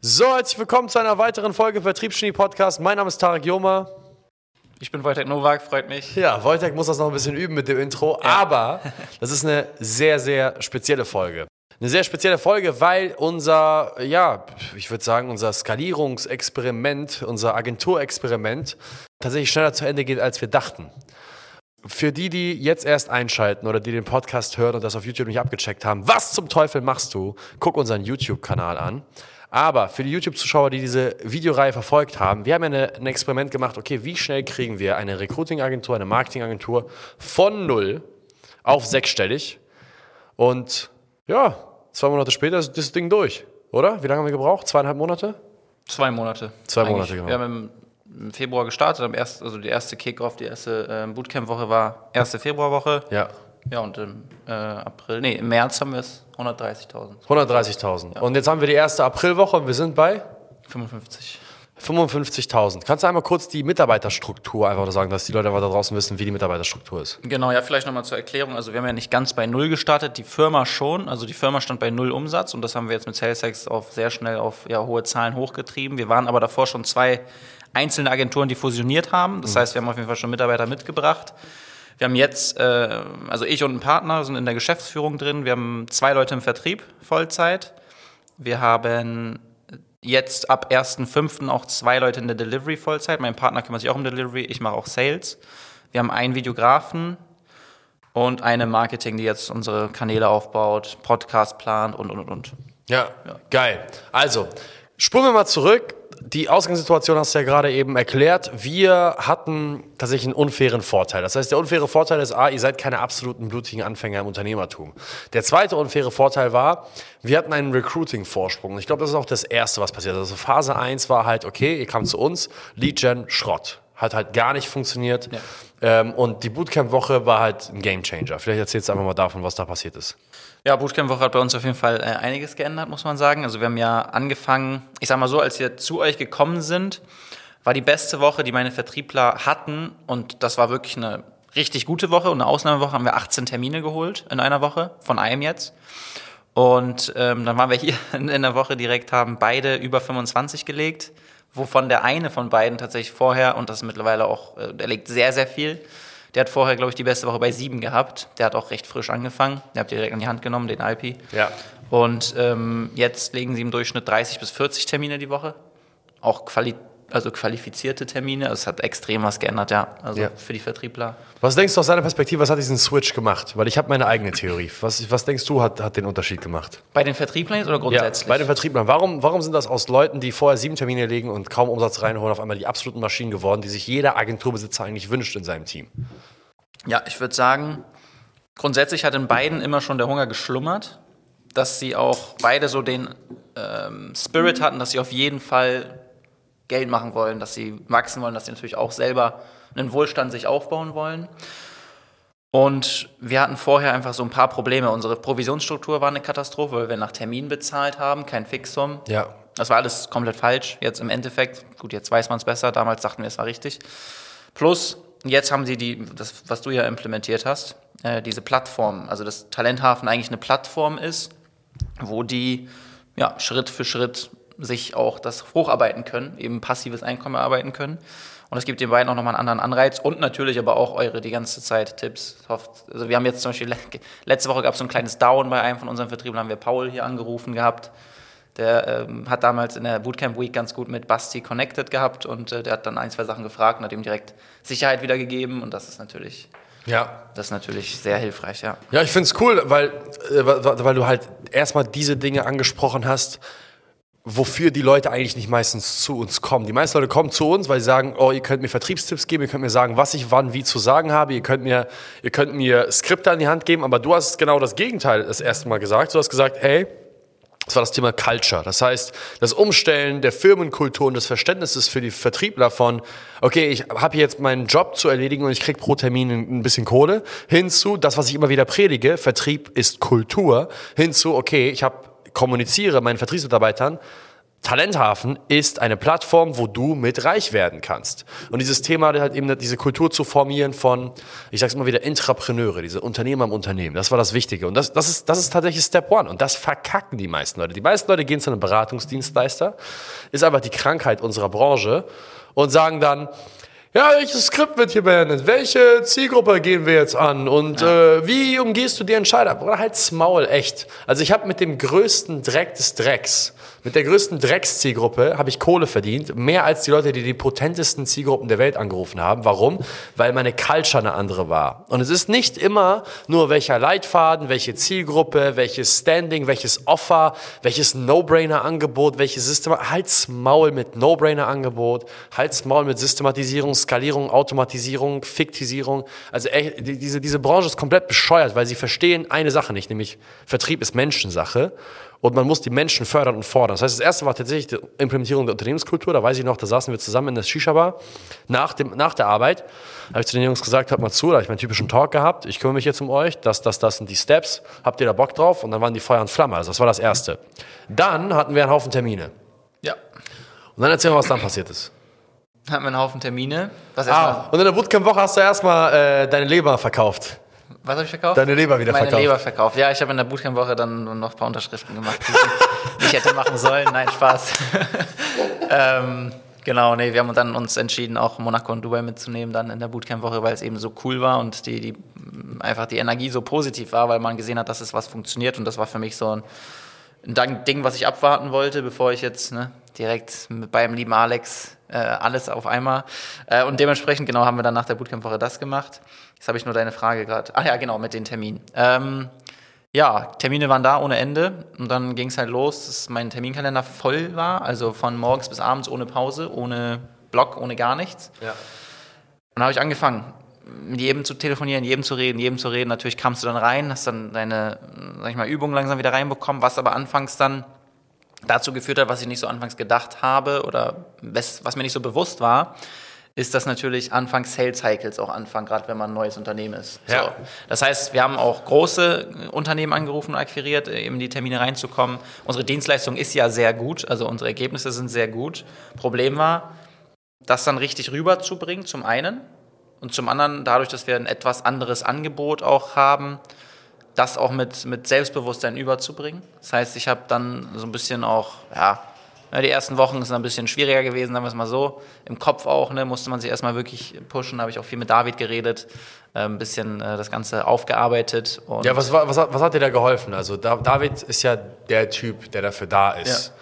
So, herzlich willkommen zu einer weiteren Folge Vertriebsgenie Podcast. Mein Name ist Tarek Joma. Ich bin Wojtek Nowak, freut mich. Ja, Wojtek muss das noch ein bisschen üben mit dem Intro, ja. aber das ist eine sehr, sehr spezielle Folge. Eine sehr spezielle Folge, weil unser, ja, ich würde sagen, unser Skalierungsexperiment, unser Agenturexperiment tatsächlich schneller zu Ende geht, als wir dachten. Für die, die jetzt erst einschalten oder die den Podcast hören und das auf YouTube nicht abgecheckt haben, was zum Teufel machst du? Guck unseren YouTube-Kanal an. Aber für die YouTube-Zuschauer, die diese Videoreihe verfolgt haben, wir haben ja eine, ein Experiment gemacht, okay, wie schnell kriegen wir eine Recruiting-Agentur, eine Marketing-Agentur von null auf sechsstellig? Und ja, zwei Monate später ist das Ding durch, oder? Wie lange haben wir gebraucht? Zweieinhalb Monate? Zwei Monate. Zwei Eigentlich. Monate, genau. Wir haben im Februar gestartet, am erst, also die erste Kickoff, die erste äh, Bootcamp-Woche war erste Februarwoche. Ja. Ja, und im äh, April, nee, im März haben wir es 130.000. 130.000. Ja. Und jetzt haben wir die erste Aprilwoche und wir sind bei? 55. 55.000. Kannst du einmal kurz die Mitarbeiterstruktur einfach sagen, dass die Leute einfach da draußen wissen, wie die Mitarbeiterstruktur ist? Genau, ja, vielleicht nochmal zur Erklärung. Also wir haben ja nicht ganz bei Null gestartet, die Firma schon. Also die Firma stand bei Null Umsatz und das haben wir jetzt mit SalesX auf sehr schnell auf ja, hohe Zahlen hochgetrieben. Wir waren aber davor schon zwei einzelne Agenturen, die fusioniert haben. Das mhm. heißt, wir haben auf jeden Fall schon Mitarbeiter mitgebracht. Wir haben jetzt, äh, also ich und ein Partner sind in der Geschäftsführung drin. Wir haben zwei Leute im Vertrieb, Vollzeit. Wir haben jetzt ab 1.5. auch zwei Leute in der Delivery Vollzeit. Mein Partner kümmert sich auch um Delivery, ich mache auch Sales. Wir haben einen Videografen und eine Marketing, die jetzt unsere Kanäle aufbaut, Podcast plant und, und, und. Ja, ja. geil. Also, spulen wir mal zurück die Ausgangssituation hast du ja gerade eben erklärt. Wir hatten tatsächlich einen unfairen Vorteil. Das heißt, der unfaire Vorteil ist, A, ihr seid keine absoluten blutigen Anfänger im Unternehmertum. Der zweite unfaire Vorteil war, wir hatten einen Recruiting-Vorsprung. Ich glaube, das ist auch das Erste, was passiert. Also Phase 1 war halt, okay, ihr kam zu uns, Lead Gen, Schrott. Hat halt gar nicht funktioniert. Ja. Ähm, und die Bootcamp-Woche war halt ein Gamechanger. Vielleicht erzählst du einfach mal davon, was da passiert ist. Ja, Bootcamp-Woche hat bei uns auf jeden Fall äh, einiges geändert, muss man sagen. Also wir haben ja angefangen, ich sag mal so, als wir zu euch gekommen sind, war die beste Woche, die meine Vertriebler hatten. Und das war wirklich eine richtig gute Woche und eine Ausnahmewoche haben wir 18 Termine geholt in einer Woche, von einem jetzt. Und ähm, dann waren wir hier in der Woche direkt, haben beide über 25 gelegt, wovon der eine von beiden tatsächlich vorher, und das ist mittlerweile auch, äh, der legt sehr, sehr viel, der hat vorher, glaube ich, die beste Woche bei sieben gehabt. Der hat auch recht frisch angefangen. Der habt ihr direkt an die Hand genommen, den IP. Ja. Und ähm, jetzt legen sie im Durchschnitt 30 bis 40 Termine die Woche. Auch quali also qualifizierte Termine. Also es hat extrem was geändert, ja. Also ja. für die Vertriebler. Was denkst du aus deiner Perspektive, was hat diesen Switch gemacht? Weil ich habe meine eigene Theorie. Was, was denkst du, hat, hat den Unterschied gemacht? Bei den Vertrieblern oder grundsätzlich? Ja, bei den Vertrieblern. Warum, warum sind das aus Leuten, die vorher sieben Termine legen und kaum Umsatz reinholen, auf einmal die absoluten Maschinen geworden, die sich jeder Agenturbesitzer eigentlich wünscht in seinem Team? Ja, ich würde sagen, grundsätzlich hat in beiden immer schon der Hunger geschlummert, dass sie auch beide so den ähm, Spirit hatten, dass sie auf jeden Fall Geld machen wollen, dass sie wachsen wollen, dass sie natürlich auch selber einen Wohlstand sich aufbauen wollen. Und wir hatten vorher einfach so ein paar Probleme. Unsere Provisionsstruktur war eine Katastrophe, weil wir nach Termin bezahlt haben, kein Fixum. Ja. Das war alles komplett falsch. Jetzt im Endeffekt, gut, jetzt weiß man es besser. Damals dachten wir, es war richtig. Plus, jetzt haben sie die, das, was du ja implementiert hast, äh, diese Plattform, also dass Talenthafen eigentlich eine Plattform ist, wo die ja, Schritt für Schritt sich auch das hocharbeiten können, eben passives Einkommen erarbeiten können. Und das gibt den beiden auch nochmal einen anderen Anreiz und natürlich aber auch eure die ganze Zeit Tipps. Also wir haben jetzt zum Beispiel, letzte Woche gab es so ein kleines Down bei einem von unseren Vertrieblern, haben wir Paul hier angerufen gehabt. Der ähm, hat damals in der Bootcamp Week ganz gut mit Basti connected gehabt und äh, der hat dann ein, zwei Sachen gefragt und hat ihm direkt Sicherheit wiedergegeben und das ist natürlich ja. Das ist natürlich sehr hilfreich, ja. Ja, ich finde es cool, weil, äh, weil du halt erstmal diese Dinge angesprochen hast, wofür die Leute eigentlich nicht meistens zu uns kommen. Die meisten Leute kommen zu uns, weil sie sagen, oh, ihr könnt mir Vertriebstipps geben, ihr könnt mir sagen, was ich wann wie zu sagen habe, ihr könnt mir, ihr könnt mir Skripte an die Hand geben, aber du hast genau das Gegenteil das erste Mal gesagt. Du hast gesagt, hey, das war das Thema Culture. Das heißt, das Umstellen der Firmenkultur und des Verständnisses für die Vertriebler von, okay, ich habe jetzt meinen Job zu erledigen und ich krieg pro Termin ein bisschen Kohle, hinzu, das, was ich immer wieder predige, Vertrieb ist Kultur, hinzu, okay, ich habe kommuniziere meinen Vertriebsmitarbeitern, Talenthafen ist eine Plattform, wo du mit reich werden kannst. Und dieses Thema halt eben diese Kultur zu formieren von, ich sag's immer wieder, Intrapreneure, diese Unternehmer im Unternehmen. Das war das Wichtige. Und das, das, ist, das ist tatsächlich Step One. Und das verkacken die meisten Leute. Die meisten Leute gehen zu einem Beratungsdienstleister, ist einfach die Krankheit unserer Branche und sagen dann, ja, welches Skript wird hier beendet? Welche Zielgruppe gehen wir jetzt an? Und ja. äh, wie umgehst du die Entscheider? Oder halt's Maul, echt. Also ich habe mit dem größten Dreck des Drecks mit der größten Dreckszielgruppe habe ich Kohle verdient, mehr als die Leute, die die potentesten Zielgruppen der Welt angerufen haben. Warum? Weil meine Culture eine andere war. Und es ist nicht immer nur welcher Leitfaden, welche Zielgruppe, welches Standing, welches Offer, welches No-Brainer-Angebot, welches System. Halt's Maul mit No-Brainer-Angebot, halt's Maul mit Systematisierung, Skalierung, Automatisierung, Fiktisierung. Also ey, diese, diese Branche ist komplett bescheuert, weil sie verstehen eine Sache nicht, nämlich Vertrieb ist Menschensache und man muss die Menschen fördern und fordern. Das heißt, das erste war tatsächlich die Implementierung der Unternehmenskultur. Da weiß ich noch, da saßen wir zusammen in der Shisha-Bar nach, dem, nach der Arbeit. Da habe ich zu den Jungs gesagt, hört mal zu, da habe ich meinen typischen Talk gehabt. Ich kümmere mich jetzt um euch. Das, das, das sind die Steps. Habt ihr da Bock drauf? Und dann waren die Feuer und Flamme. Also das war das Erste. Dann hatten wir einen Haufen Termine. Ja. Und dann erzähl mal, was dann passiert ist. Hatten wir einen Haufen Termine. Was ah, und in der Bootcamp-Woche hast du erstmal äh, deine Leber verkauft. Was habe ich verkauft? Deine Leber wieder Meine verkauft. Leber verkauft. Ja, ich habe in der Bootcamp-Woche dann noch ein paar Unterschriften gemacht, die ich hätte machen sollen. Nein, Spaß. ähm, genau, nee, wir haben dann uns entschieden, auch Monaco und Dubai mitzunehmen dann in der Bootcamp-Woche, weil es eben so cool war und die, die einfach die Energie so positiv war, weil man gesehen hat, dass es was funktioniert und das war für mich so ein, ein Ding, was ich abwarten wollte, bevor ich jetzt ne, direkt beim lieben Alex äh, alles auf einmal. Äh, und dementsprechend, genau, haben wir dann nach der Bootcamp-Woche das gemacht. Jetzt habe ich nur deine Frage gerade. Ach ja, genau, mit den Terminen. Ähm, ja, Termine waren da ohne Ende und dann ging es halt los, dass mein Terminkalender voll war, also von morgens bis abends ohne Pause, ohne Block, ohne gar nichts. Ja. Und dann habe ich angefangen, mit jedem zu telefonieren, jedem zu reden, jedem zu reden. Natürlich kamst du dann rein, hast dann deine, sag ich mal, Übungen langsam wieder reinbekommen, was aber anfangs dann dazu geführt hat, was ich nicht so anfangs gedacht habe oder was, was mir nicht so bewusst war, ist, dass natürlich anfangs Sales Cycles auch anfangen, gerade wenn man ein neues Unternehmen ist. Ja. So. Das heißt, wir haben auch große Unternehmen angerufen und akquiriert, eben in die Termine reinzukommen. Unsere Dienstleistung ist ja sehr gut, also unsere Ergebnisse sind sehr gut. Problem war, das dann richtig rüberzubringen, zum einen. Und zum anderen, dadurch, dass wir ein etwas anderes Angebot auch haben, das auch mit, mit Selbstbewusstsein überzubringen. Das heißt, ich habe dann so ein bisschen auch, ja, die ersten Wochen sind ein bisschen schwieriger gewesen, sagen wir es mal so. Im Kopf auch, ne, musste man sich erstmal wirklich pushen. Da habe ich auch viel mit David geredet, äh, ein bisschen äh, das Ganze aufgearbeitet. ja, was, was, was hat dir da geholfen? Also David ist ja der Typ, der dafür da ist. Ja.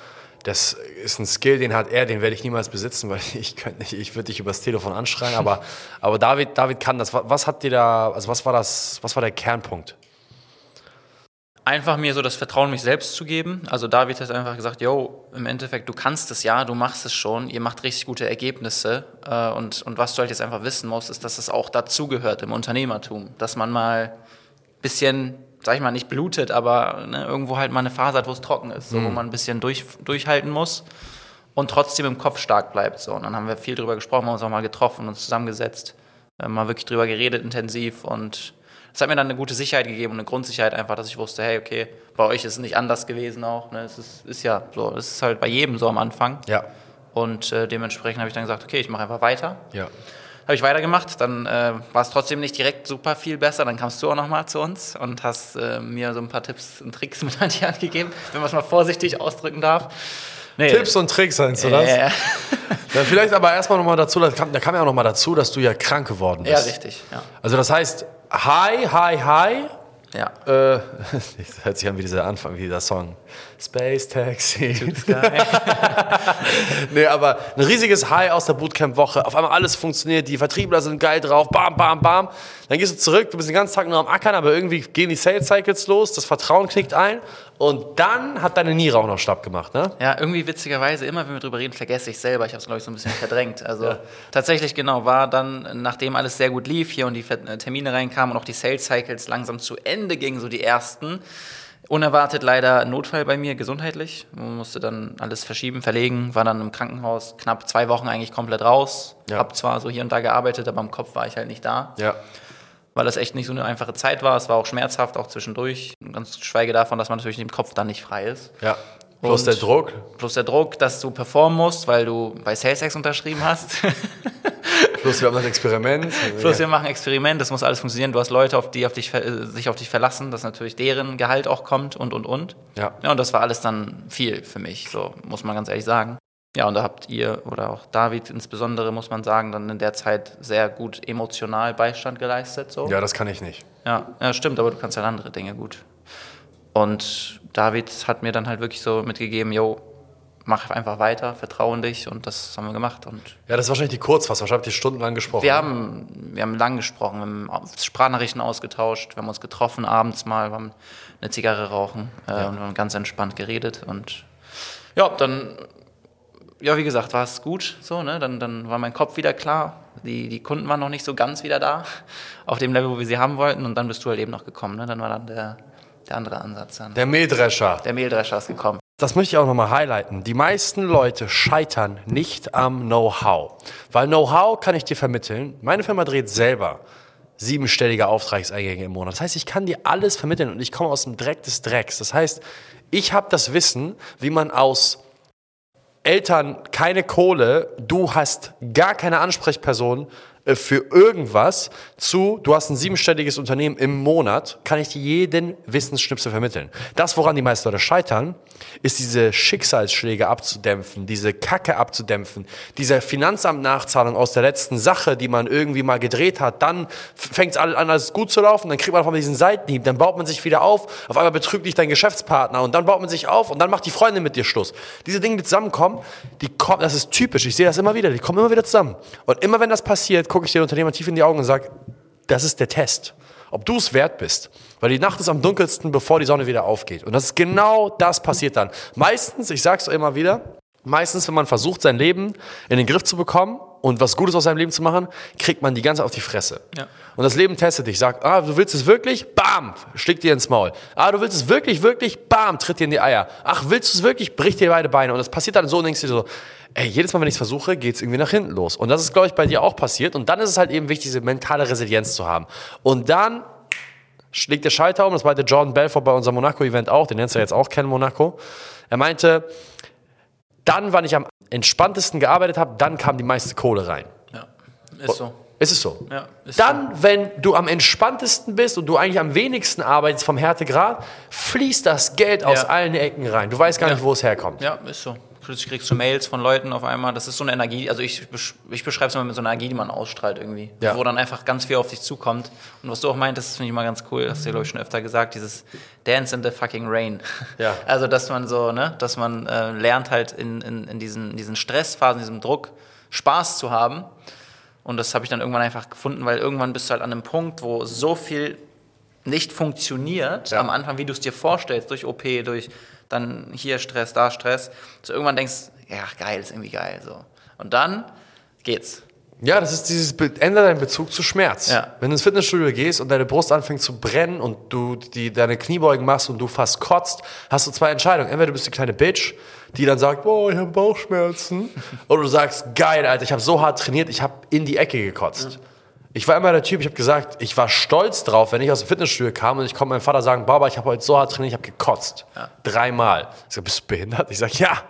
Das ist ein Skill, den hat er, den werde ich niemals besitzen, weil ich könnte nicht, ich würde dich übers Telefon anschreien, aber, aber David, David kann das. Was hat dir da, also was war das, was war der Kernpunkt? einfach mir so das Vertrauen, mich selbst zu geben. Also David hat einfach gesagt, yo, im Endeffekt, du kannst es ja, du machst es schon, ihr macht richtig gute Ergebnisse. Äh, und, und was du halt jetzt einfach wissen musst, ist, dass es auch dazugehört im Unternehmertum, dass man mal ein bisschen, sag ich mal, nicht blutet, aber ne, irgendwo halt mal eine Phase hat, wo es trocken ist, so, mhm. wo man ein bisschen durch, durchhalten muss und trotzdem im Kopf stark bleibt. So. Und dann haben wir viel drüber gesprochen, haben uns auch mal getroffen und zusammengesetzt, äh, mal wirklich drüber geredet intensiv und das hat mir dann eine gute Sicherheit gegeben und eine Grundsicherheit einfach, dass ich wusste, hey, okay, bei euch ist es nicht anders gewesen auch. Ne? Es ist, ist ja so, es ist halt bei jedem so am Anfang. Ja. Und äh, dementsprechend habe ich dann gesagt, okay, ich mache einfach weiter. Ja. Habe ich weitergemacht, dann äh, war es trotzdem nicht direkt super viel besser. Dann kamst du auch nochmal zu uns und hast äh, mir so ein paar Tipps und Tricks mit an die Hand gegeben, wenn man es mal vorsichtig ausdrücken darf. Nee. Tipps und Tricks, meinst du das? Ja, ja. vielleicht aber erstmal nochmal dazu, da kam, da kam ja auch nochmal dazu, dass du ja krank geworden bist. Ja, richtig. Ja. Also das heißt, hi, hi, hi. Ja. Äh, das hört sich an wie dieser Anfang, wie dieser Song. Space Taxi. nee, aber ein riesiges High aus der Bootcamp-Woche. Auf einmal alles funktioniert, die Vertriebler sind geil drauf, bam, bam, bam. Dann gehst du zurück, du bist den ganzen Tag nur am Ackern, aber irgendwie gehen die Sales Cycles los, das Vertrauen knickt ein und dann hat deine Niere auch noch Stab gemacht, ne? Ja, irgendwie witzigerweise, immer wenn wir drüber reden, vergesse ich selber. Ich habe es, glaube ich, so ein bisschen verdrängt. Also ja. tatsächlich, genau, war dann, nachdem alles sehr gut lief hier und die Termine reinkamen und auch die Sales Cycles langsam zu Ende gingen, so die ersten, Unerwartet leider Notfall bei mir, gesundheitlich. Man musste dann alles verschieben, verlegen, war dann im Krankenhaus knapp zwei Wochen eigentlich komplett raus. Ja. Hab zwar so hier und da gearbeitet, aber im Kopf war ich halt nicht da. Ja. Weil das echt nicht so eine einfache Zeit war. Es war auch schmerzhaft, auch zwischendurch. Ganz schweige davon, dass man natürlich im Kopf dann nicht frei ist. Ja. Plus der Druck, Plus der Druck, dass du performen musst, weil du bei SalesX unterschrieben hast. plus wir haben das Experiment. Plus wir machen Experiment, das muss alles funktionieren. Du hast Leute, auf die auf dich, äh, sich auf dich verlassen, dass natürlich deren Gehalt auch kommt und, und, und. Ja. Ja, und das war alles dann viel für mich, so muss man ganz ehrlich sagen. Ja, und da habt ihr oder auch David insbesondere, muss man sagen, dann in der Zeit sehr gut emotional Beistand geleistet. So. ja, das kann ich nicht. Ja, ja, stimmt, aber du kannst ja andere Dinge gut. Und David hat mir dann halt wirklich so mitgegeben, yo, mach einfach weiter, vertraue in dich und das haben wir gemacht. Und Ja, das ist wahrscheinlich die Kurzfassung. Ich habe die stundenlang gesprochen. wir haben, wir haben lang gesprochen, wir haben Sprachnachrichten ausgetauscht, wir haben uns getroffen abends mal, wir haben eine Zigarre rauchen äh, und wir haben ganz entspannt geredet und ja, dann, ja, wie gesagt, war es gut so, ne? Dann, dann war mein Kopf wieder klar. Die, die Kunden waren noch nicht so ganz wieder da, auf dem Level, wo wir sie haben wollten und dann bist du halt eben noch gekommen, ne? Dann war dann der, der andere Ansatz dann. Der Mähdrescher. Der Mehldrescher ist gekommen. Das möchte ich auch nochmal highlighten. Die meisten Leute scheitern nicht am Know-how. Weil Know-how kann ich dir vermitteln. Meine Firma dreht selber siebenstellige Auftragseingänge im Monat. Das heißt, ich kann dir alles vermitteln und ich komme aus dem Dreck des Drecks. Das heißt, ich habe das Wissen, wie man aus Eltern keine Kohle, du hast gar keine Ansprechperson für irgendwas zu, du hast ein siebenstelliges Unternehmen im Monat, kann ich dir jeden Wissensschnipsel vermitteln. Das, woran die meisten Leute scheitern, ist diese Schicksalsschläge abzudämpfen, diese Kacke abzudämpfen, diese Finanzamt-Nachzahlung aus der letzten Sache, die man irgendwie mal gedreht hat, dann fängt es an, alles gut zu laufen, dann kriegt man auf einmal diesen Seitenhieb, dann baut man sich wieder auf, auf einmal betrügt dich dein Geschäftspartner und dann baut man sich auf und dann macht die Freundin mit dir Schluss. Diese Dinge, die zusammenkommen, die kommen, das ist typisch, ich sehe das immer wieder, die kommen immer wieder zusammen. Und immer wenn das passiert, gucke ich den Unternehmer tief in die Augen und sage, das ist der Test. Ob du es wert bist. Weil die Nacht ist am dunkelsten, bevor die Sonne wieder aufgeht. Und das ist genau das passiert dann. Meistens, ich sag's immer wieder, meistens, wenn man versucht, sein Leben in den Griff zu bekommen und was Gutes aus seinem Leben zu machen, kriegt man die ganze auf die Fresse. Ja. Und das Leben testet dich, sagt, ah, du willst es wirklich? Bam, schlägt dir ins Maul. Ah, du willst es wirklich, wirklich? Bam, tritt dir in die Eier. Ach, willst du es wirklich? Bricht dir beide Beine. Und das passiert dann so und denkst dir so, ey, jedes Mal, wenn ich es versuche, geht es irgendwie nach hinten los. Und das ist, glaube ich, bei dir auch passiert. Und dann ist es halt eben wichtig, diese mentale Resilienz zu haben. Und dann schlägt der Schalter um, das meinte Jordan Belfort bei unserem Monaco-Event auch, den nennst du ja jetzt auch kennen, Monaco. Er meinte, dann, wann ich am entspanntesten gearbeitet habe, dann kam die meiste Kohle rein. Ja, ist so. Ist es so? Ja, ist dann, wenn du am entspanntesten bist und du eigentlich am wenigsten arbeitest vom Härtegrad, fließt das Geld aus Ja. allen Ecken rein. Du weißt gar nicht, Ja. wo es herkommt. Ja, ist so. Plötzlich kriegst du Mails von Leuten auf einmal. Das ist so eine Energie. Also ich, ich beschreibe es immer mit so einer Energie, die man ausstrahlt irgendwie. Ja. Wo dann einfach ganz viel auf dich zukommt. Und was du auch meintest, das finde ich mal ganz cool. Hast du, glaube ich, schon öfter gesagt. Dieses Dance in the fucking rain. Ja. Also, dass man so, ne, dass man äh, lernt halt in, in, in, diesen, in diesen Stressphasen, diesem Druck, Spaß zu haben. Und das habe ich dann irgendwann einfach gefunden, weil irgendwann bist du halt an einem Punkt, wo so viel nicht funktioniert Ja. am Anfang, wie du es dir vorstellst, durch OP, durch dann hier Stress, da Stress, so irgendwann denkst, ja, geil, ist irgendwie geil, so. Und dann geht's. Ja, das ist dieses, ändere deinen Bezug zu Schmerz. Ja. Wenn du ins Fitnessstudio gehst und deine Brust anfängt zu brennen und du die, deine Kniebeugen machst und du fast kotzt, hast du zwei Entscheidungen. Entweder du bist die kleine Bitch, die dann sagt, boah, ich habe Bauchschmerzen. oder du sagst, geil, Alter, ich habe so hart trainiert, ich habe in die Ecke gekotzt. Ich war immer der Typ, ich habe gesagt, ich war stolz drauf, wenn ich aus dem Fitnessstudio kam und ich konnte meinem Vater sagen, Baba, ich habe heute so hart trainiert, ich habe gekotzt. Dreimal. Ich sag, bist du behindert? Ich sag, ja.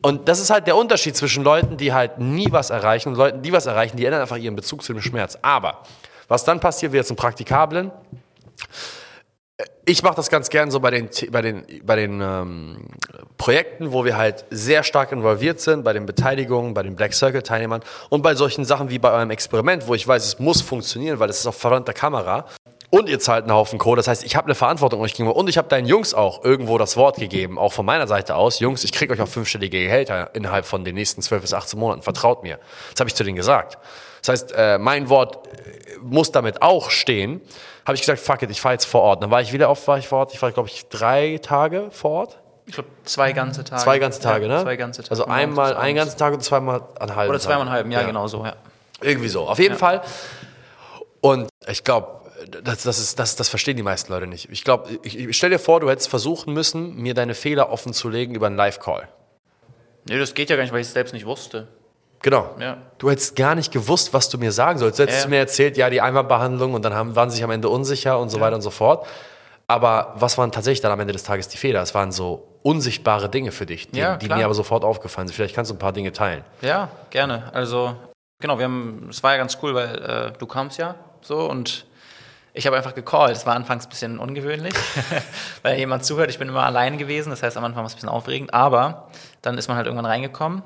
Und das ist halt der Unterschied zwischen Leuten, die halt nie was erreichen und Leuten, die was erreichen, die ändern einfach ihren Bezug zu dem Schmerz. Aber was dann passiert, wird zum Praktikablen. Ich mache das ganz gern so bei den, bei den, bei den ähm, Projekten, wo wir halt sehr stark involviert sind, bei den Beteiligungen, bei den Black Circle-Teilnehmern und bei solchen Sachen wie bei eurem Experiment, wo ich weiß, es muss funktionieren, weil es ist auf verwandter Kamera. Und ihr zahlt einen Haufen Kohle. Das heißt, ich habe eine Verantwortung euch gegenüber. Und ich habe deinen Jungs auch irgendwo das Wort gegeben, auch von meiner Seite aus. Jungs, ich kriege euch auf fünfstellige Gehälter innerhalb von den nächsten 12 bis 18 Monaten. Vertraut mir. Das habe ich zu denen gesagt. Das heißt, äh, mein Wort äh, muss damit auch stehen. Habe ich gesagt, fuck it, ich fahre jetzt vor Ort. Dann war ich wieder oft war ich vor Ort. Ich war, glaube ich, drei Tage vor Ort. Ich glaube, zwei ganze Tage. Zwei ganze Tage, ja, ne? Zwei ganze Tage. Also einmal einen ganzen Tag und zweimal einen halben Oder zweimal einen halben, ja, genau so, ja. Irgendwie so. Auf jeden Fall. Und ich glaube, das, das, ist, das, das verstehen die meisten Leute nicht. Ich glaube, ich, ich stell dir vor, du hättest versuchen müssen, mir deine Fehler offen zu legen über einen Live-Call. Nee, das geht ja gar nicht, weil ich es selbst nicht wusste. Genau. Ja. Du hättest gar nicht gewusst, was du mir sagen sollst. Du hättest Ja. mir erzählt, ja, die Einmalbehandlung und dann haben, waren sie sich am Ende unsicher und so weiter und so fort. Aber was waren tatsächlich dann am Ende des Tages die Fehler? Es waren so unsichtbare Dinge für dich, die, die mir aber sofort aufgefallen sind. Vielleicht kannst du ein paar Dinge teilen. Ja, gerne. Also, genau, wir haben, es war ja ganz cool, weil äh, du kamst ja so und ich habe einfach gecallt. Es war anfangs ein bisschen ungewöhnlich, weil jemand zuhört. Ich bin immer allein gewesen, das heißt, am Anfang war es ein bisschen aufregend, aber dann ist man halt irgendwann reingekommen.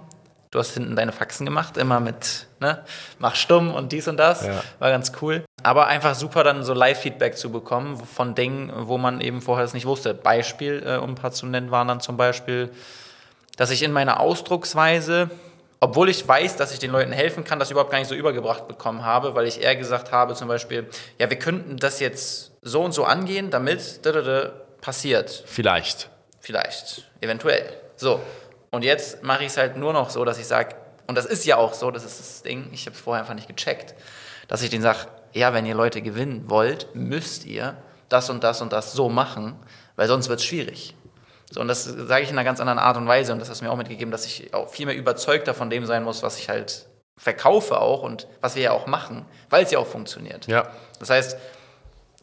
Du hast hinten deine Faxen gemacht, immer mit, ne, mach stumm und dies und das. Ja. War ganz cool. Aber einfach super, dann so Live-Feedback zu bekommen von Dingen, wo man eben vorher es nicht wusste. Beispiel, äh, um ein paar zu nennen, waren dann zum Beispiel, dass ich in meiner Ausdrucksweise, obwohl ich weiß, dass ich den Leuten helfen kann, das überhaupt gar nicht so übergebracht bekommen habe, weil ich eher gesagt habe, zum Beispiel, ja, wir könnten das jetzt so und so angehen, damit da, da, da, passiert. Vielleicht. Vielleicht, eventuell. So. Und jetzt mache ich es halt nur noch so, dass ich sage, und das ist ja auch so, das ist das Ding, ich habe es vorher einfach nicht gecheckt, dass ich denen sage, ja, wenn ihr Leute gewinnen wollt, müsst ihr das und das und das so machen, weil sonst wird es schwierig. So, und das sage ich in einer ganz anderen Art und Weise und das hast du mir auch mitgegeben, dass ich auch viel mehr überzeugter von dem sein muss, was ich halt verkaufe auch und was wir ja auch machen, weil es ja auch funktioniert. Ja. Das heißt,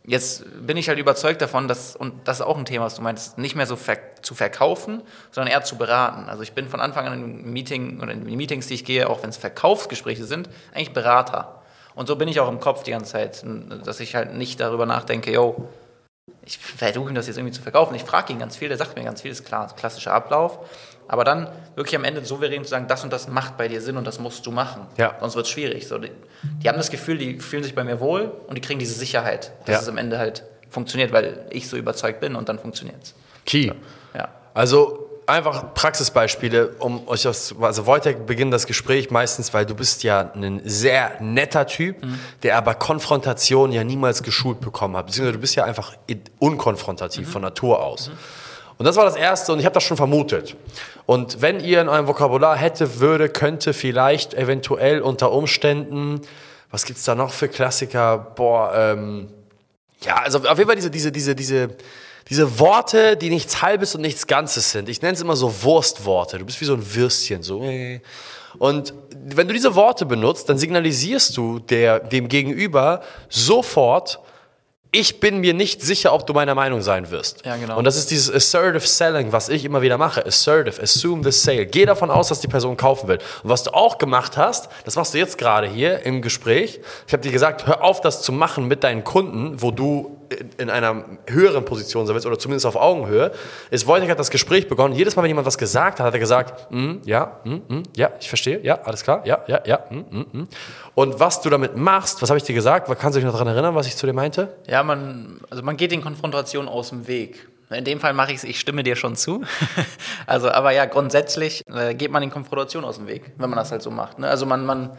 jetzt bin ich halt überzeugt davon, dass, und das ist auch ein Thema, was du meinst, nicht mehr so ver zu verkaufen, sondern eher zu beraten. Also ich bin von Anfang an im Meeting oder in die Meetings, die ich gehe, auch wenn es Verkaufsgespräche sind, eigentlich Berater. Und so bin ich auch im Kopf die ganze Zeit, dass ich halt nicht darüber nachdenke, yo, ich versuche ihm das jetzt irgendwie zu verkaufen. Ich frage ihn ganz viel, der sagt mir ganz viel, ist klar, klassischer Ablauf. Aber dann wirklich am Ende souverän zu sagen, das und das macht bei dir Sinn und das musst du machen. Ja. Sonst wird es schwierig. So, die, die haben das Gefühl, die fühlen sich bei mir wohl und die kriegen diese Sicherheit, dass Ja. es am Ende halt funktioniert, weil ich so überzeugt bin und dann funktioniert es. Key. Ja. Also einfach Praxisbeispiele, um euch das, also Wojtek beginnt das Gespräch meistens, weil du bist ja ein sehr netter Typ, der aber Konfrontation ja niemals geschult bekommen hat. Beziehungsweise du bist ja einfach unkonfrontativ von Natur aus. Und das war das Erste und ich habe das schon vermutet. Und wenn ihr in eurem Vokabular hätte, würde, könnte, vielleicht, eventuell, unter Umständen, was gibt's da noch für Klassiker? Boah, ähm, ja, also auf jeden Fall diese, diese, diese, diese, diese Worte, die nichts Halbes und nichts Ganzes sind. Ich nenne es immer so Wurstworte. Du bist wie so ein Würstchen, so. Und wenn du diese Worte benutzt, dann signalisierst du der, dem Gegenüber sofort, ich bin mir nicht sicher, ob du meiner Meinung sein wirst. Ja, genau. Und das ist dieses assertive selling, was ich immer wieder mache. Assertive, assume the sale. Geh davon aus, dass die Person kaufen will. Und was du auch gemacht hast, das machst du jetzt gerade hier im Gespräch. Ich habe dir gesagt, hör auf, das zu machen mit deinen Kunden, wo du in- in einer höheren Position sein willst oder zumindest auf Augenhöhe. Ist Wojtek hat das Gespräch begonnen. Jedes Mal, wenn jemand was gesagt hat, hat er gesagt, mm, ja, mm, mm, ja, ich verstehe, ja, alles klar, ja, ja, ja. Mm, mm, mm. Und was du damit machst, was habe ich dir gesagt? Kannst du dich noch daran erinnern, was ich zu dir meinte? Ja, man, also man geht den Konfrontationen aus dem Weg. In dem Fall mache ich es, ich stimme dir schon zu. also, aber ja, grundsätzlich äh, geht man den Konfrontationen aus dem Weg, wenn man das halt so macht. Ne? Also man, man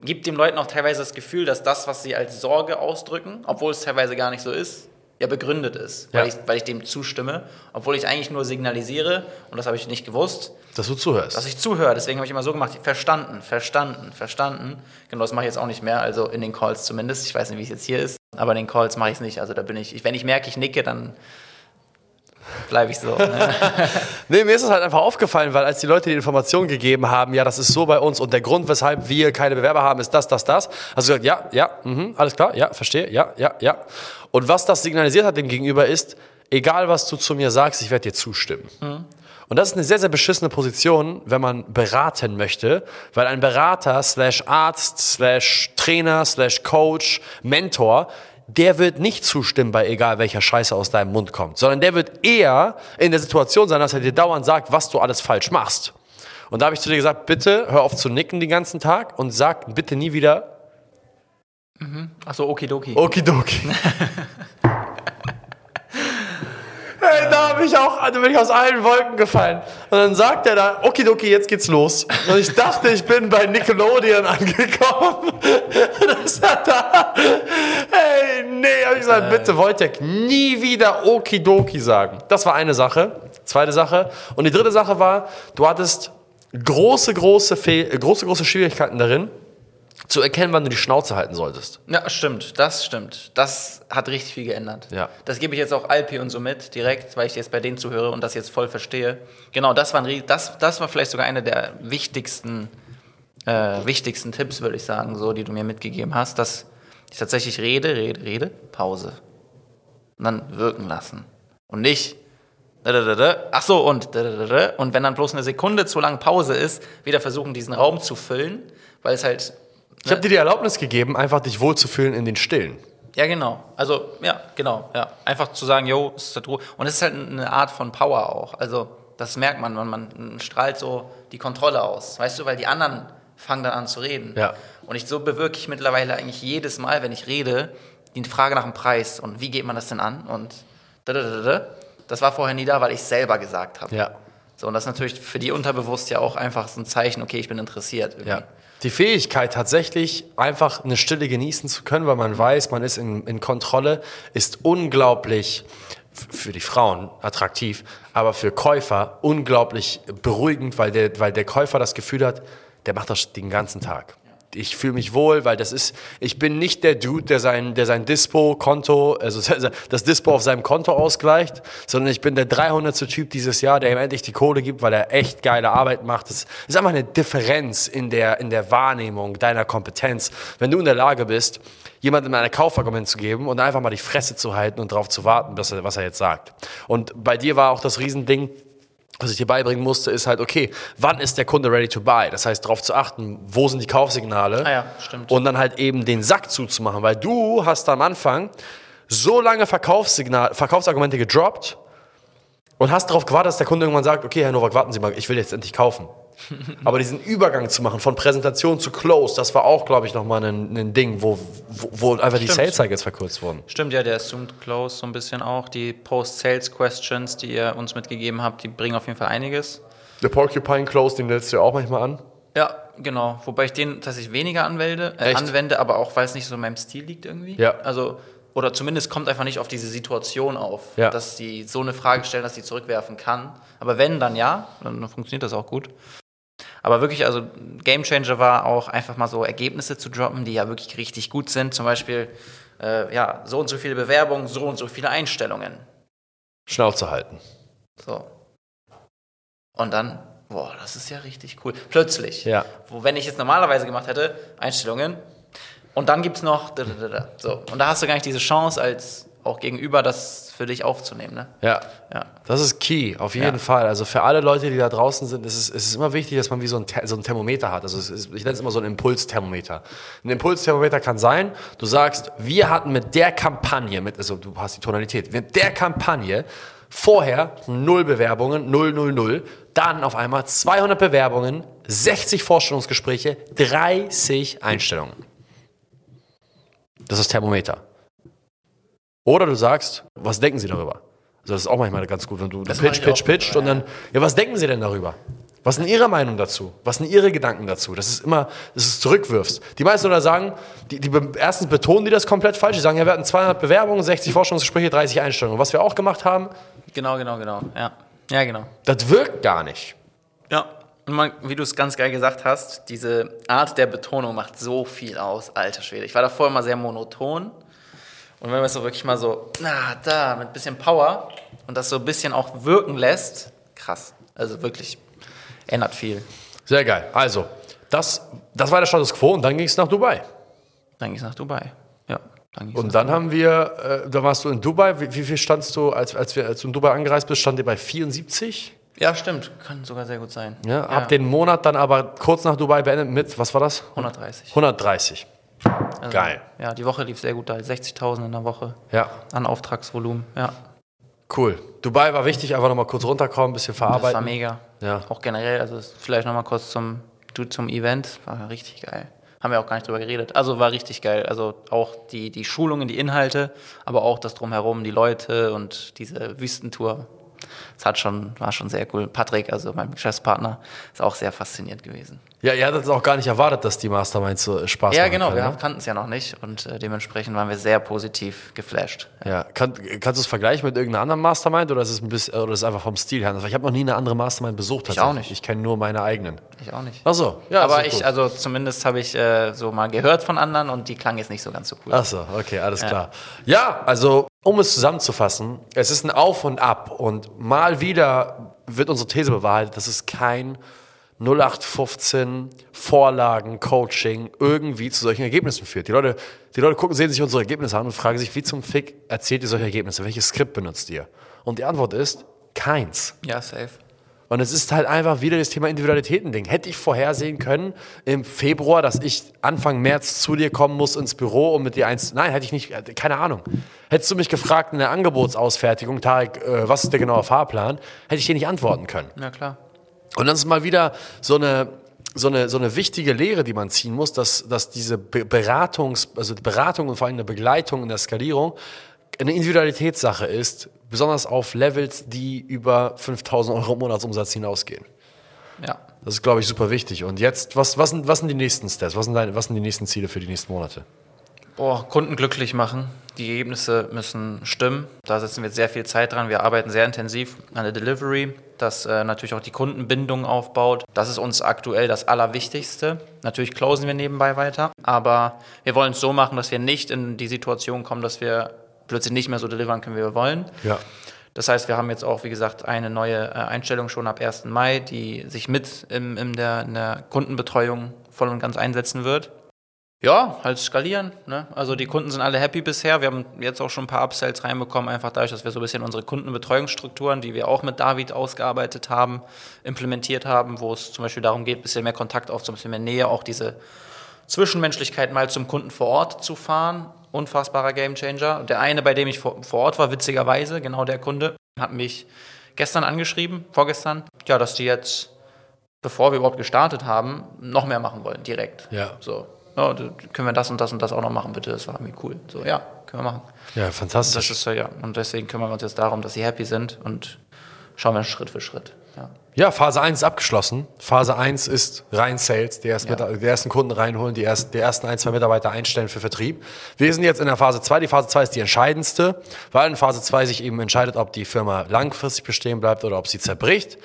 gibt den Leuten auch teilweise das Gefühl, dass das, was sie als Sorge ausdrücken, obwohl es teilweise gar nicht so ist, ja begründet ist, weil, Ja. ich, weil ich dem zustimme, obwohl ich eigentlich nur signalisiere, und das habe ich nicht gewusst, Dass du zuhörst. dass ich zuhöre. Deswegen habe ich immer so gemacht, verstanden, verstanden, verstanden. Genau, das mache ich jetzt auch nicht mehr, also in den Calls zumindest. Ich weiß nicht, wie es jetzt hier ist, aber in den Calls mache ich es nicht. Also da bin ich, ich wenn ich merke, ich nicke, dann bleibe ich so. ne? Nee, mir ist es halt einfach aufgefallen, weil als die Leute die Informationen gegeben haben, ja, das ist so bei uns und der Grund, weshalb wir keine Bewerber haben, ist das, das, das. Also gesagt, ja, ja, mhm, alles klar, ja, verstehe, ja, ja, ja. Und was das signalisiert hat dem Gegenüber ist, egal was du zu mir sagst, ich werde dir zustimmen. Und das ist eine sehr, sehr beschissene Position, wenn man beraten möchte, weil ein Berater slash Arzt slash Trainer slash Coach, Mentor, der wird nicht zustimmen bei egal welcher Scheiße aus deinem Mund kommt, sondern der wird eher in der Situation sein, dass er dir dauernd sagt, was du alles falsch machst. Und da habe ich zu dir gesagt, bitte hör auf zu nicken den ganzen Tag und sag bitte nie wieder Achso, okidoki. Okidoki. Hey, da habe ich auch, da bin ich aus allen Wolken gefallen. Und dann sagt er da, okidoki, jetzt geht's los. Und ich dachte, ich bin bei Nickelodeon angekommen. Das hat da, nee, habe ich gesagt, bitte Wojtek, nie wieder okidoki sagen. Das war eine Sache. Zweite Sache. Und die dritte Sache war, du hattest große, große, Fehl, äh, große, große Schwierigkeiten darin, zu erkennen, wann du die Schnauze halten solltest. Ja, stimmt, das stimmt. Das hat richtig viel geändert. Ja. Das gebe ich jetzt auch Alpi und so mit, direkt, weil ich jetzt bei denen zuhöre und das jetzt voll verstehe. Genau, das war, ein, das, das war vielleicht sogar einer der wichtigsten, äh, wichtigsten Tipps, würde ich sagen, so, die du mir mitgegeben hast, dass ich tatsächlich rede, rede, rede, Pause. Und dann wirken lassen. Und nicht Ach so, und und wenn dann bloß eine Sekunde zu lang Pause ist, wieder versuchen, diesen Raum zu füllen, weil es halt. Ich habe dir die Erlaubnis gegeben, einfach dich wohlzufühlen in den Stillen. Ja, genau. Also, ja, genau. Ja. Einfach zu sagen, yo, es ist halt Ruhe. Und es ist halt eine Art von Power auch. Also, das merkt man, man, man strahlt so die Kontrolle aus. Weißt du, weil die anderen fangen dann an zu reden. Ja. Und ich, so bewirke ich mittlerweile eigentlich jedes Mal, wenn ich rede, die Frage nach dem Preis und wie geht man das denn an und das war vorher nie da, weil ich es selber gesagt habe. Ja. So, und das ist natürlich für die unterbewusst ja auch einfach so ein Zeichen, okay, ich bin interessiert. Irgendwie. Ja. Die Fähigkeit, tatsächlich einfach eine Stille genießen zu können, weil man weiß, man ist in, in Kontrolle, ist unglaublich für die Frauen attraktiv, aber für Käufer unglaublich beruhigend, weil der, weil der Käufer das Gefühl hat, der macht das den ganzen Tag ich fühle mich wohl, weil das ist, ich bin nicht der Dude, der sein, der sein Dispo-Konto, also das Dispo auf seinem Konto ausgleicht, sondern ich bin der 300. Typ dieses Jahr, der ihm endlich die Kohle gibt, weil er echt geile Arbeit macht. Das ist einfach eine Differenz in der, in der Wahrnehmung deiner Kompetenz. Wenn du in der Lage bist, jemandem ein Kaufargument zu geben und einfach mal die Fresse zu halten und darauf zu warten, was er, was er jetzt sagt. Und bei dir war auch das Riesending, was ich dir beibringen musste, ist halt, okay, wann ist der Kunde ready to buy? Das heißt, darauf zu achten, wo sind die Kaufsignale? Ah ja, stimmt. Und dann halt eben den Sack zuzumachen, weil du hast am Anfang so lange Verkaufssignal, Verkaufsargumente gedroppt und hast darauf gewartet, dass der Kunde irgendwann sagt, okay, Herr Nowak, warten Sie mal, ich will jetzt endlich kaufen. Aber diesen Übergang zu machen von Präsentation zu Close, das war auch, glaube ich, nochmal ein, ein Ding, wo, wo, wo einfach Stimmt. die Sales Cycles verkürzt wurden. Stimmt, ja, der Assumed Close so ein bisschen auch. Die Post-Sales-Questions, die ihr uns mitgegeben habt, die bringen auf jeden Fall einiges. Der Porcupine Close, den lädst du ja auch manchmal an. Ja, genau. Wobei ich den tatsächlich weniger anwende, äh, anwende aber auch, weil es nicht so in meinem Stil liegt irgendwie. Ja. Also oder zumindest kommt einfach nicht auf diese Situation auf, ja. dass sie so eine Frage stellen, dass sie zurückwerfen kann. Aber wenn, dann ja, dann funktioniert das auch gut. Aber wirklich, also Game Changer war auch einfach mal so Ergebnisse zu droppen, die ja wirklich richtig gut sind. Zum Beispiel, äh, ja, so und so viele Bewerbungen, so und so viele Einstellungen. Schnauze halten. So. Und dann, boah, das ist ja richtig cool. Plötzlich. Ja. Wo, wenn ich jetzt normalerweise gemacht hätte, Einstellungen, und dann gibt es noch, so. Und da hast du gar nicht diese Chance als auch gegenüber das für dich aufzunehmen. Ne? Ja. ja. Das ist key, auf jeden ja. Fall. Also für alle Leute, die da draußen sind, ist es, ist es immer wichtig, dass man wie so ein, so ein Thermometer hat. Also ist, ich nenne es immer so ein Impulsthermometer. Ein Impulsthermometer kann sein, du sagst, wir hatten mit der Kampagne, mit, also du hast die Tonalität, mit der Kampagne vorher null Bewerbungen, null, null, null, dann auf einmal 200 Bewerbungen, 60 Vorstellungsgespräche, 30 Einstellungen. Das ist Thermometer. Oder du sagst, was denken Sie darüber? Also das ist auch manchmal ganz gut, wenn du das pitch, pitch, pitcht und dann, ja, was denken Sie denn darüber? Was sind Ihre Meinung dazu? Was sind Ihre Gedanken dazu? Das ist immer, dass du es zurückwirfst. Die meisten oder sagen, die, die erstens betonen die das komplett falsch. Die sagen, ja, wir hatten 200 Bewerbungen, 60 Forschungsgespräche, 30 Einstellungen. Was wir auch gemacht haben. Genau, genau, genau. Ja, ja genau. Das wirkt gar nicht. Ja. Und man, wie du es ganz geil gesagt hast, diese Art der Betonung macht so viel aus, alter Schwede. Ich war davor immer sehr monoton und wenn man es so wirklich mal so, na, da, mit ein bisschen Power und das so ein bisschen auch wirken lässt, krass. Also wirklich, ändert viel. Sehr geil. Also, das, das war der Status Quo und dann ging es nach Dubai. Dann ging es nach Dubai, ja. Dann und dann haben wir, äh, da warst du in Dubai, wie, wie viel standst du, als, als, wir, als du in Dubai angereist bist, stand ihr bei 74? Ja, stimmt. Kann sogar sehr gut sein. Ja, ja. Hab den Monat dann aber kurz nach Dubai beendet mit, was war das? 130. 130. Also, Geil. Ja, die Woche lief sehr gut da. 60.000 in der Woche ja. an Auftragsvolumen. Ja. Cool. Dubai war wichtig, einfach nochmal kurz runterkommen, ein bisschen verarbeiten. Das war mega. Ja. Auch generell, also vielleicht nochmal kurz zum, zum Event. War richtig geil. Haben wir auch gar nicht drüber geredet. Also war richtig geil. Also auch die, die Schulungen, die Inhalte, aber auch das Drumherum, die Leute und diese Wüstentour. Das hat schon, war schon sehr cool. Patrick, also mein Geschäftspartner, ist auch sehr fasziniert gewesen. Ja, ihr hattet auch gar nicht erwartet, dass die Masterminds so Spaß ja, machen. Ja, genau, wir ne? kannten es ja noch nicht und äh, dementsprechend waren wir sehr positiv geflasht. Ja, ja. Kann, kannst du es vergleichen mit irgendeiner anderen Mastermind oder ist es ein bisschen, oder ist es einfach vom Stil her? Ich habe noch nie eine andere Mastermind besucht. Ich auch nicht. Ich kenne nur meine eigenen. Ich auch nicht. Ach so, ja. Aber ich, gut. also zumindest habe ich äh, so mal gehört von anderen und die klang jetzt nicht so ganz so cool. Ach so, okay, alles ja. klar. Ja, also um es zusammenzufassen, es ist ein Auf und Ab und mal wieder wird unsere These bewahrheitet, dass es kein 0815 Vorlagen, Coaching irgendwie zu solchen Ergebnissen führt. Die Leute, die Leute gucken, sehen sich unsere Ergebnisse an und fragen sich, wie zum Fick erzählt ihr solche Ergebnisse? Welches Skript benutzt ihr? Und die Antwort ist, Keins. Ja, safe. Und es ist halt einfach wieder das Thema Individualitäten-Ding. Hätte ich vorhersehen können im Februar, dass ich Anfang März zu dir kommen muss ins Büro und mit dir eins. Nein, hätte ich nicht, keine Ahnung. Hättest du mich gefragt in der Angebotsausfertigung, Tarek, äh, was ist der genaue Fahrplan, hätte ich dir nicht antworten können. Ja, klar. Und das ist mal wieder so eine, so eine, so eine wichtige Lehre, die man ziehen muss, dass, dass diese Be- Beratungs, also Beratung und vor allem eine Begleitung in der Skalierung eine Individualitätssache ist, besonders auf Levels, die über 5000 Euro Monatsumsatz hinausgehen. Ja. Das ist, glaube ich, super wichtig. Und jetzt, was, was, sind, was sind die nächsten Steps? Was sind, deine, was sind die nächsten Ziele für die nächsten Monate? Boah, Kunden glücklich machen. Die Ergebnisse müssen stimmen. Da setzen wir jetzt sehr viel Zeit dran. Wir arbeiten sehr intensiv an der Delivery, das äh, natürlich auch die Kundenbindung aufbaut. Das ist uns aktuell das Allerwichtigste. Natürlich closen wir nebenbei weiter, aber wir wollen es so machen, dass wir nicht in die Situation kommen, dass wir plötzlich nicht mehr so delivern können, wie wir wollen. Ja. Das heißt, wir haben jetzt auch, wie gesagt, eine neue äh, Einstellung schon ab 1. Mai, die sich mit im, in, der, in der Kundenbetreuung voll und ganz einsetzen wird. Ja, halt skalieren. Ne? Also die Kunden sind alle happy bisher. Wir haben jetzt auch schon ein paar Upsells reinbekommen, einfach dadurch, dass wir so ein bisschen unsere Kundenbetreuungsstrukturen, die wir auch mit David ausgearbeitet haben, implementiert haben, wo es zum Beispiel darum geht, ein bisschen mehr Kontakt aufzunehmen, ein bisschen mehr Nähe, auch diese Zwischenmenschlichkeit mal zum Kunden vor Ort zu fahren. Unfassbarer Gamechanger. Der eine, bei dem ich vor, vor Ort war, witzigerweise, genau der Kunde, hat mich gestern angeschrieben, vorgestern, ja, dass die jetzt, bevor wir überhaupt gestartet haben, noch mehr machen wollen, direkt. Ja. So, ja, d- können wir das und das und das auch noch machen, bitte? Das war irgendwie cool. So, ja, können wir machen. Ja, Das fantastisch. ist äh, ja, und deswegen kümmern wir uns jetzt darum, dass sie happy sind und schauen wir Schritt für Schritt. Ja. Ja, Phase 1 ist abgeschlossen. Phase 1 ist rein Sales, die ersten, Ja. Die ersten Kunden reinholen, die ersten, die ersten ein, zwei Mitarbeiter einstellen für Vertrieb. Wir sind jetzt in der Phase 2. Die Phase 2 ist die entscheidendste, weil in Phase 2 sich eben entscheidet, ob die Firma langfristig bestehen bleibt oder ob sie zerbricht.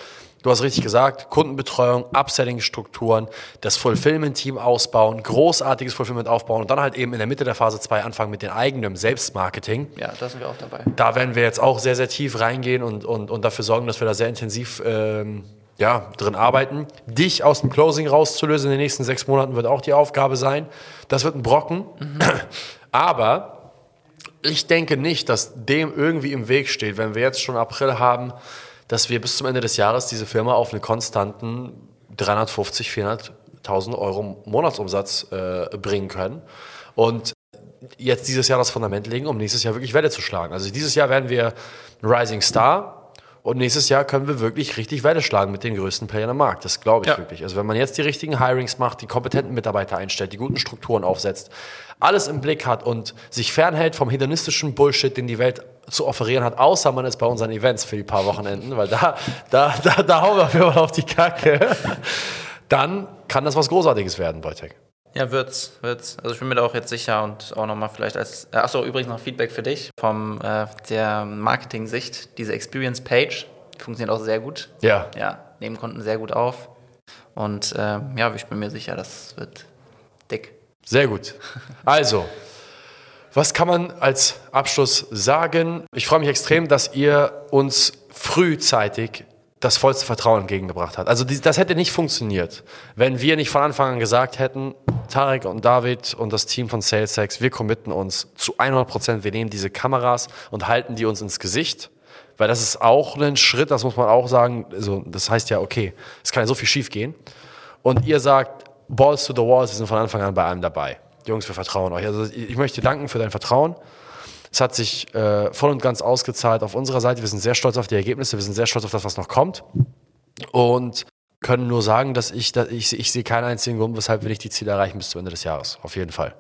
Du hast richtig gesagt, Kundenbetreuung, Upselling-Strukturen, das Fulfillment-Team ausbauen, großartiges Fulfillment aufbauen und dann halt eben in der Mitte der Phase 2 anfangen mit dem eigenen Selbstmarketing. ja, da sind wir auch dabei. Da werden wir jetzt auch sehr, sehr tief reingehen und, und, und dafür sorgen, dass wir da sehr intensiv ähm, ja, drin arbeiten. Dich aus dem Closing rauszulösen in den nächsten sechs Monaten wird auch die Aufgabe sein. Das wird ein Brocken. Aber ich denke nicht, dass dem irgendwie im Weg steht, wenn wir jetzt schon April haben, dass wir bis zum Ende des Jahres diese Firma auf einen konstanten 350, 400.000 Euro Monatsumsatz äh, bringen können. Und jetzt dieses Jahr das Fundament legen, um nächstes Jahr wirklich Welle zu schlagen. Also dieses Jahr werden wir Rising Star und nächstes Jahr können wir wirklich richtig Welle schlagen mit den größten Playern am Markt. Das glaube ich Ja. wirklich. Also wenn man jetzt die richtigen Hirings macht, die kompetenten Mitarbeiter einstellt, die guten Strukturen aufsetzt, alles im Blick hat und sich fernhält vom hedonistischen Bullshit, den die Welt zu offerieren hat, außer man ist bei unseren Events für die paar Wochenenden, weil da, da, da, da hauen wir auf die Kacke, dann kann das was Großartiges werden, Wojtek. Ja, wird's, wird's. Also ich bin mir da auch jetzt sicher und auch nochmal vielleicht als, äh, achso, übrigens noch Feedback für dich vom äh, der Marketing-Sicht. Diese Experience-Page, die funktioniert auch sehr gut. Ja. Ja, nehmen Kunden sehr gut auf. Und ähm, ja, ich bin mir sicher, das wird dick. Sehr gut. Also, was kann man als Abschluss sagen? Ich freue mich extrem, dass ihr uns frühzeitig das vollste Vertrauen entgegengebracht habt. Also das hätte nicht funktioniert, wenn wir nicht von Anfang an gesagt hätten, Tarek und David und das Team von SalesX, wir committen uns zu 100 Prozent, wir nehmen diese Kameras und halten die uns ins Gesicht. Weil das ist auch ein Schritt, das muss man auch sagen. Also das heißt ja, okay, es kann ja so viel schief gehen. Und ihr sagt, Balls to the Walls, wir sind von Anfang an bei allem dabei. Jungs, wir vertrauen euch. Also ich möchte danken für dein Vertrauen. Es hat sich äh, voll und ganz ausgezahlt auf unserer Seite. Wir sind sehr stolz auf die Ergebnisse, wir sind sehr stolz auf das, was noch kommt. Und können nur sagen, dass ich, dass ich, ich sehe keinen einzigen Grund, weshalb wir nicht die Ziele erreichen bis zum Ende des Jahres. Auf jeden Fall.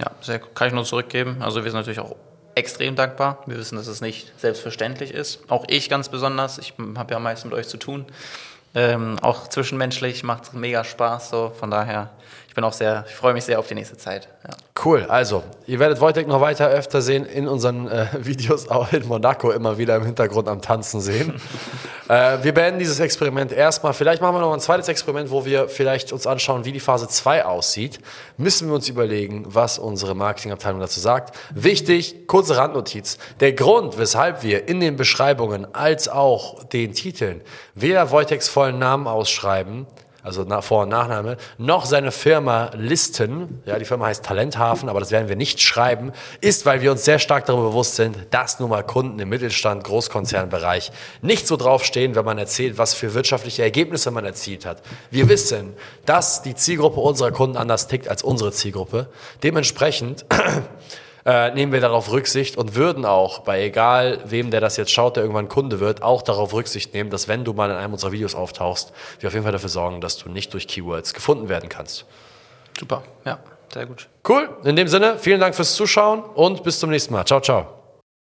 Ja, sehr, kann ich nur zurückgeben. Also wir sind natürlich auch extrem dankbar. Wir wissen, dass es nicht selbstverständlich ist. Auch ich ganz besonders. Ich habe ja am meisten mit euch zu tun. Ähm, auch zwischenmenschlich macht es mega Spaß. So. Von daher, bin auch sehr, ich freue mich sehr auf die nächste Zeit. Ja. Cool, also, ihr werdet Wojtek noch weiter öfter sehen in unseren äh, Videos, auch in Monaco immer wieder im Hintergrund am Tanzen sehen. äh, wir beenden dieses Experiment erstmal. Vielleicht machen wir noch ein zweites Experiment, wo wir vielleicht uns anschauen, wie die Phase 2 aussieht. Müssen wir uns überlegen, was unsere Marketingabteilung dazu sagt. Wichtig, kurze Randnotiz. Der Grund, weshalb wir in den Beschreibungen als auch den Titeln weder Wojteks vollen Namen ausschreiben, also Vor- und Nachname, noch seine Firma listen, ja, die Firma heißt Talenthafen, aber das werden wir nicht schreiben, ist, weil wir uns sehr stark darüber bewusst sind, dass nun mal Kunden im Mittelstand, Großkonzernbereich nicht so draufstehen, wenn man erzählt, was für wirtschaftliche Ergebnisse man erzielt hat. Wir wissen, dass die Zielgruppe unserer Kunden anders tickt als unsere Zielgruppe. Dementsprechend äh, nehmen wir darauf Rücksicht und würden auch, bei egal wem, der das jetzt schaut, der irgendwann Kunde wird, auch darauf Rücksicht nehmen, dass wenn du mal in einem unserer Videos auftauchst, wir auf jeden Fall dafür sorgen, dass du nicht durch Keywords gefunden werden kannst. Super, ja, sehr gut. Cool, in dem Sinne, vielen Dank fürs Zuschauen und bis zum nächsten Mal. Ciao, ciao.